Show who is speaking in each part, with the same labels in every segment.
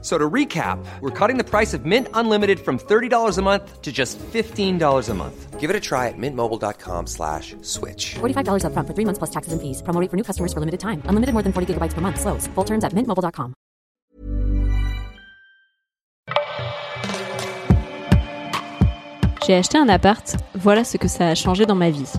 Speaker 1: So to recap, we're cutting the price of Mint Unlimited from $30 a month to just $15 a month.
Speaker 2: Give it a try at mintmobile.com slash switch.
Speaker 3: $45 upfront for three months plus taxes and fees. Promo rate for new customers for limited time. Unlimited more than 40 gigabytes per month. Slows. Full terms at mintmobile.com.
Speaker 4: J'ai acheté un appart, voilà ce que ça a changé dans ma vie.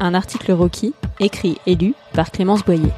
Speaker 4: Un article Rocky, écrit et lu par Clémence Boyer.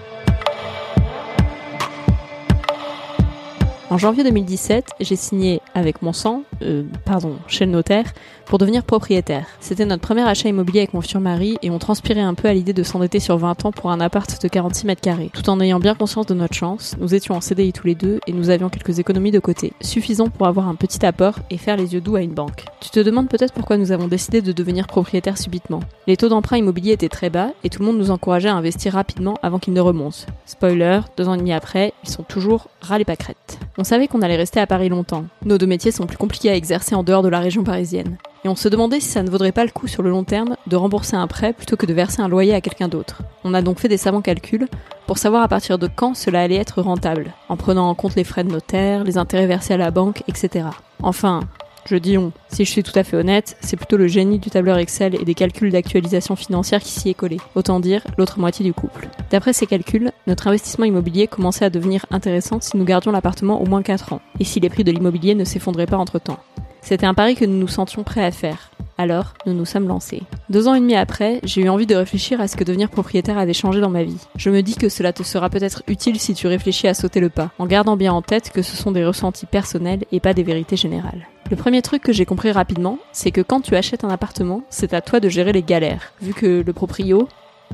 Speaker 4: En janvier 2017, j'ai signé avec mon sang, euh, pardon, chez le notaire, pour devenir propriétaire. C'était notre premier achat immobilier avec mon futur mari et on transpirait un peu à l'idée de s'endetter sur 20 ans pour un appart de 46 mètres carrés. Tout en ayant bien conscience de notre chance, nous étions en CDI tous les deux et nous avions quelques économies de côté, suffisant pour avoir un petit apport et faire les yeux doux à une banque. Tu te demandes peut-être pourquoi nous avons décidé de devenir propriétaire subitement. Les taux d'emprunt immobilier étaient très bas et tout le monde nous encourageait à investir rapidement avant qu'ils ne remontent. Spoiler, deux ans et demi après, ils sont toujours ras les pâquerettes. On savait qu'on allait rester à Paris longtemps. Nos deux métiers sont plus compliqués à exercer en dehors de la région parisienne. Et on se demandait si ça ne vaudrait pas le coup sur le long terme de rembourser un prêt plutôt que de verser un loyer à quelqu'un d'autre. On a donc fait des savants calculs pour savoir à partir de quand cela allait être rentable, en prenant en compte les frais de notaire, les intérêts versés à la banque, etc. Enfin, je dis on. Si je suis tout à fait honnête, c'est plutôt le génie du tableur Excel et des calculs d'actualisation financière qui s'y est collé. Autant dire l'autre moitié du couple. D'après ces calculs, notre investissement immobilier commençait à devenir intéressant si nous gardions l'appartement au moins 4 ans, et si les prix de l'immobilier ne s'effondraient pas entre temps. C'était un pari que nous nous sentions prêts à faire. Alors, nous nous sommes lancés. Deux ans et demi après, j'ai eu envie de réfléchir à ce que devenir propriétaire avait changé dans ma vie. Je me dis que cela te sera peut-être utile si tu réfléchis à sauter le pas, en gardant bien en tête que ce sont des ressentis personnels et pas des vérités générales. Le premier truc que j'ai compris rapidement, c'est que quand tu achètes un appartement, c'est à toi de gérer les galères, vu que le proprio,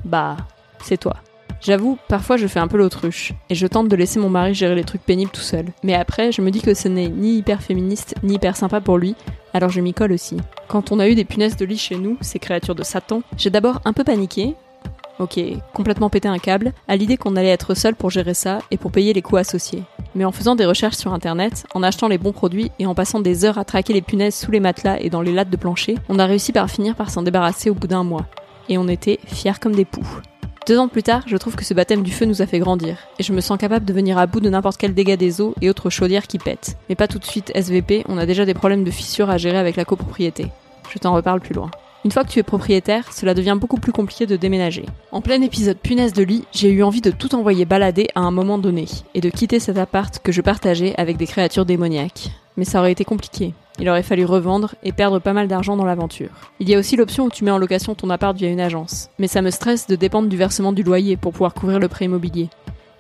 Speaker 4: bah, c'est toi. J'avoue, parfois je fais un peu l'autruche, et je tente de laisser mon mari gérer les trucs pénibles tout seul. Mais après, je me dis que ce n'est ni hyper féministe, ni hyper sympa pour lui, alors je m'y colle aussi. Quand on a eu des punaises de lit chez nous, ces créatures de Satan, j'ai d'abord un peu paniqué, ok, complètement pété un câble, à l'idée qu'on allait être seul pour gérer ça et pour payer les coûts associés. Mais en faisant des recherches sur internet, en achetant les bons produits et en passant des heures à traquer les punaises sous les matelas et dans les lattes de plancher, on a réussi par finir par s'en débarrasser au bout d'un mois. Et on était fiers comme des poux. Deux ans plus tard, je trouve que ce baptême du feu nous a fait grandir, et je me sens capable de venir à bout de n'importe quel dégât des eaux et autres chaudières qui pètent. Mais pas tout de suite SVP, on a déjà des problèmes de fissures à gérer avec la copropriété. Je t'en reparle plus loin. Une fois que tu es propriétaire, cela devient beaucoup plus compliqué de déménager. En plein épisode punaise de lit, j'ai eu envie de tout envoyer balader à un moment donné, et de quitter cet appart que je partageais avec des créatures démoniaques. Mais ça aurait été compliqué. Il aurait fallu revendre et perdre pas mal d'argent dans l'aventure. Il y a aussi l'option où tu mets en location ton appart via une agence. Mais ça me stresse de dépendre du versement du loyer pour pouvoir couvrir le prêt immobilier.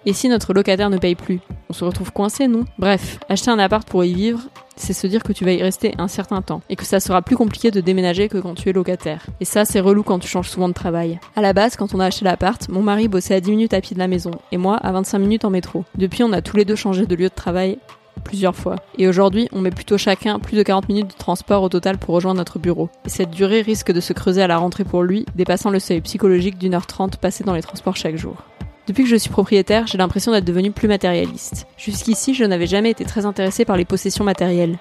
Speaker 4: Et si notre locataire ne paye plus? On se retrouve coincé, non? Bref, acheter un appart pour y vivre, c'est se dire que tu vas y rester un certain temps et que ça sera plus compliqué de déménager que quand tu es locataire. Et ça, c'est relou quand tu changes souvent de travail. À la base, quand on a acheté l'appart, mon mari bossait à 10 minutes à pied de la maison et moi à 25 minutes en métro. Depuis, on a tous les deux changé de lieu de travail plusieurs fois. Et aujourd'hui, on met plutôt chacun plus de 40 minutes de transport au total pour rejoindre notre bureau. Et cette durée risque de se creuser à la rentrée pour lui, dépassant le seuil psychologique d'une heure trente passée dans les transports chaque jour. Depuis que je suis propriétaire, j'ai l'impression d'être devenu plus matérialiste. Jusqu'ici, je n'avais jamais été très intéressée par les possessions matérielles.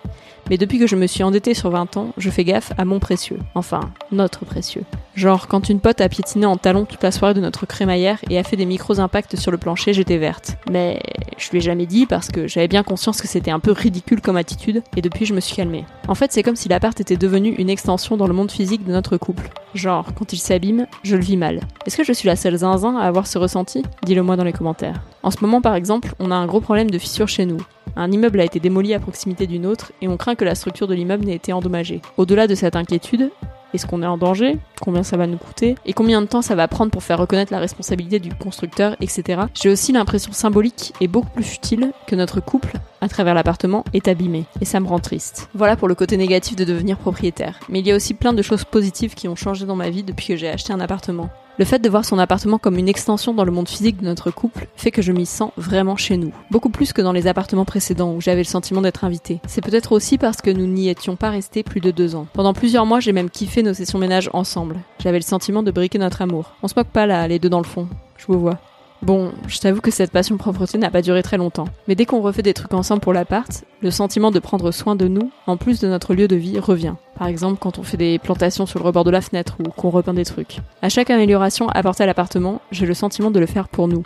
Speaker 4: Mais depuis que je me suis endettée sur 20 ans, je fais gaffe à mon précieux. Enfin, notre précieux. Genre, quand une pote a piétiné en talon toute la soirée de notre crémaillère et a fait des micros impacts sur le plancher, j'étais verte. Mais je lui ai jamais dit parce que j'avais bien conscience que c'était un peu ridicule comme attitude, et depuis je me suis calmée. En fait, c'est comme si l'appart était devenu une extension dans le monde physique de notre couple. Genre, quand il s'abîme, je le vis mal. Est-ce que je suis la seule zinzin à avoir ce ressenti? Dis-le moi dans les commentaires. En ce moment, par exemple, on a un gros problème de fissure chez nous. Un immeuble a été démoli à proximité d'une autre et on craint que la structure de l'immeuble n'ait été endommagée. Au-delà de cette inquiétude, est-ce qu'on est en danger? Combien ça va nous coûter? Et combien de temps ça va prendre pour faire reconnaître la responsabilité du constructeur, etc. J'ai aussi l'impression symbolique et beaucoup plus futile que notre couple, à travers l'appartement, est abîmé. Et ça me rend triste. Voilà pour le côté négatif de devenir propriétaire. Mais il y a aussi plein de choses positives qui ont changé dans ma vie depuis que j'ai acheté un appartement. Le fait de voir son appartement comme une extension dans le monde physique de notre couple fait que je m'y sens vraiment chez nous. Beaucoup plus que dans les appartements précédents où j'avais le sentiment d'être invité. C'est peut-être aussi parce que nous n'y étions pas restés plus de deux ans. Pendant plusieurs mois, j'ai même kiffé nos sessions ménage ensemble. J'avais le sentiment de briquer notre amour. On se moque pas là, les deux dans le fond. Je vous vois. Bon, je t'avoue que cette passion propreté n'a pas duré très longtemps. Mais dès qu'on refait des trucs ensemble pour l'appart, le sentiment de prendre soin de nous, en plus de notre lieu de vie, revient. Par exemple, quand on fait des plantations sur le rebord de la fenêtre ou qu'on repeint des trucs. À chaque amélioration apportée à l'appartement, j'ai le sentiment de le faire pour nous.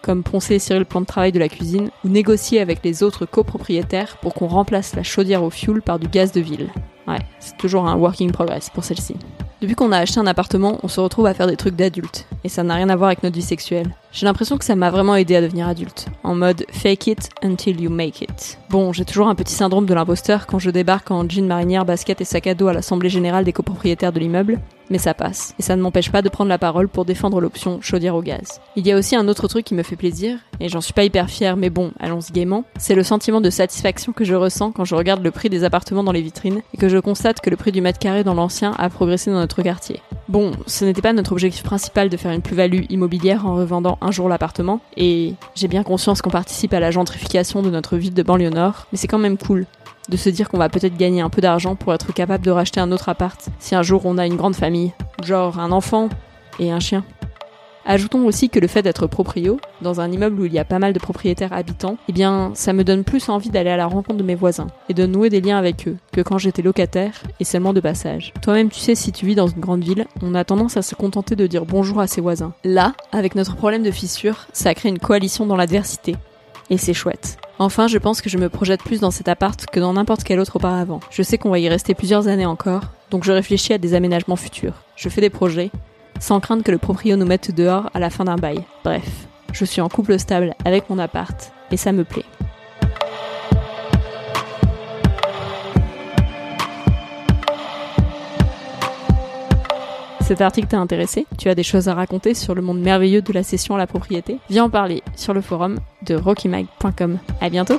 Speaker 4: Comme poncer et cirer le plan de travail de la cuisine, ou négocier avec les autres copropriétaires pour qu'on remplace la chaudière au fioul par du gaz de ville. Ouais, c'est toujours un working progress pour celle-ci. Depuis qu'on a acheté un appartement, on se retrouve à faire des trucs d'adultes. Et ça n'a rien à voir avec notre vie sexuelle. J'ai l'impression que ça m'a vraiment aidé à devenir adulte. En mode fake it until you make it. Bon, j'ai toujours un petit syndrome de l'imposteur quand je débarque en jean marinière, basket et sac à dos à l'assemblée générale des copropriétaires de l'immeuble. Mais ça passe. Et ça ne m'empêche pas de prendre la parole pour défendre l'option chaudière au gaz. Il y a aussi un autre truc qui me fait plaisir, et j'en suis pas hyper fière, mais bon, allons-y gaiement. C'est le sentiment de satisfaction que je ressens quand je regarde le prix des appartements dans les vitrines et que je constate que le prix du mètre carré dans l'ancien a progressé dans notre quartier. Bon, ce n'était pas notre objectif principal de faire une plus-value immobilière en revendant un jour l'appartement, et j'ai bien conscience qu'on participe à la gentrification de notre ville de banlieue nord, mais c'est quand même cool de se dire qu'on va peut-être gagner un peu d'argent pour être capable de racheter un autre appart si un jour on a une grande famille, genre un enfant et un chien. Ajoutons aussi que le fait d'être proprio, dans un immeuble où il y a pas mal de propriétaires habitants, eh bien, ça me donne plus envie d'aller à la rencontre de mes voisins et de nouer des liens avec eux que quand j'étais locataire et seulement de passage. Toi-même, tu sais, si tu vis dans une grande ville, on a tendance à se contenter de dire bonjour à ses voisins. Là, avec notre problème de fissure, ça crée une coalition dans l'adversité. Et c'est chouette. Enfin, je pense que je me projette plus dans cet appart que dans n'importe quel autre auparavant. Je sais qu'on va y rester plusieurs années encore, donc je réfléchis à des aménagements futurs. Je fais des projets, sans craindre que le proprio nous mette dehors à la fin d'un bail. Bref, je suis en couple stable avec mon appart, et ça me plaît. Cet article t'a intéressé? Tu as des choses à raconter sur le monde merveilleux de la cession à la propriété? Viens en parler sur le forum de rockymag.com. À bientôt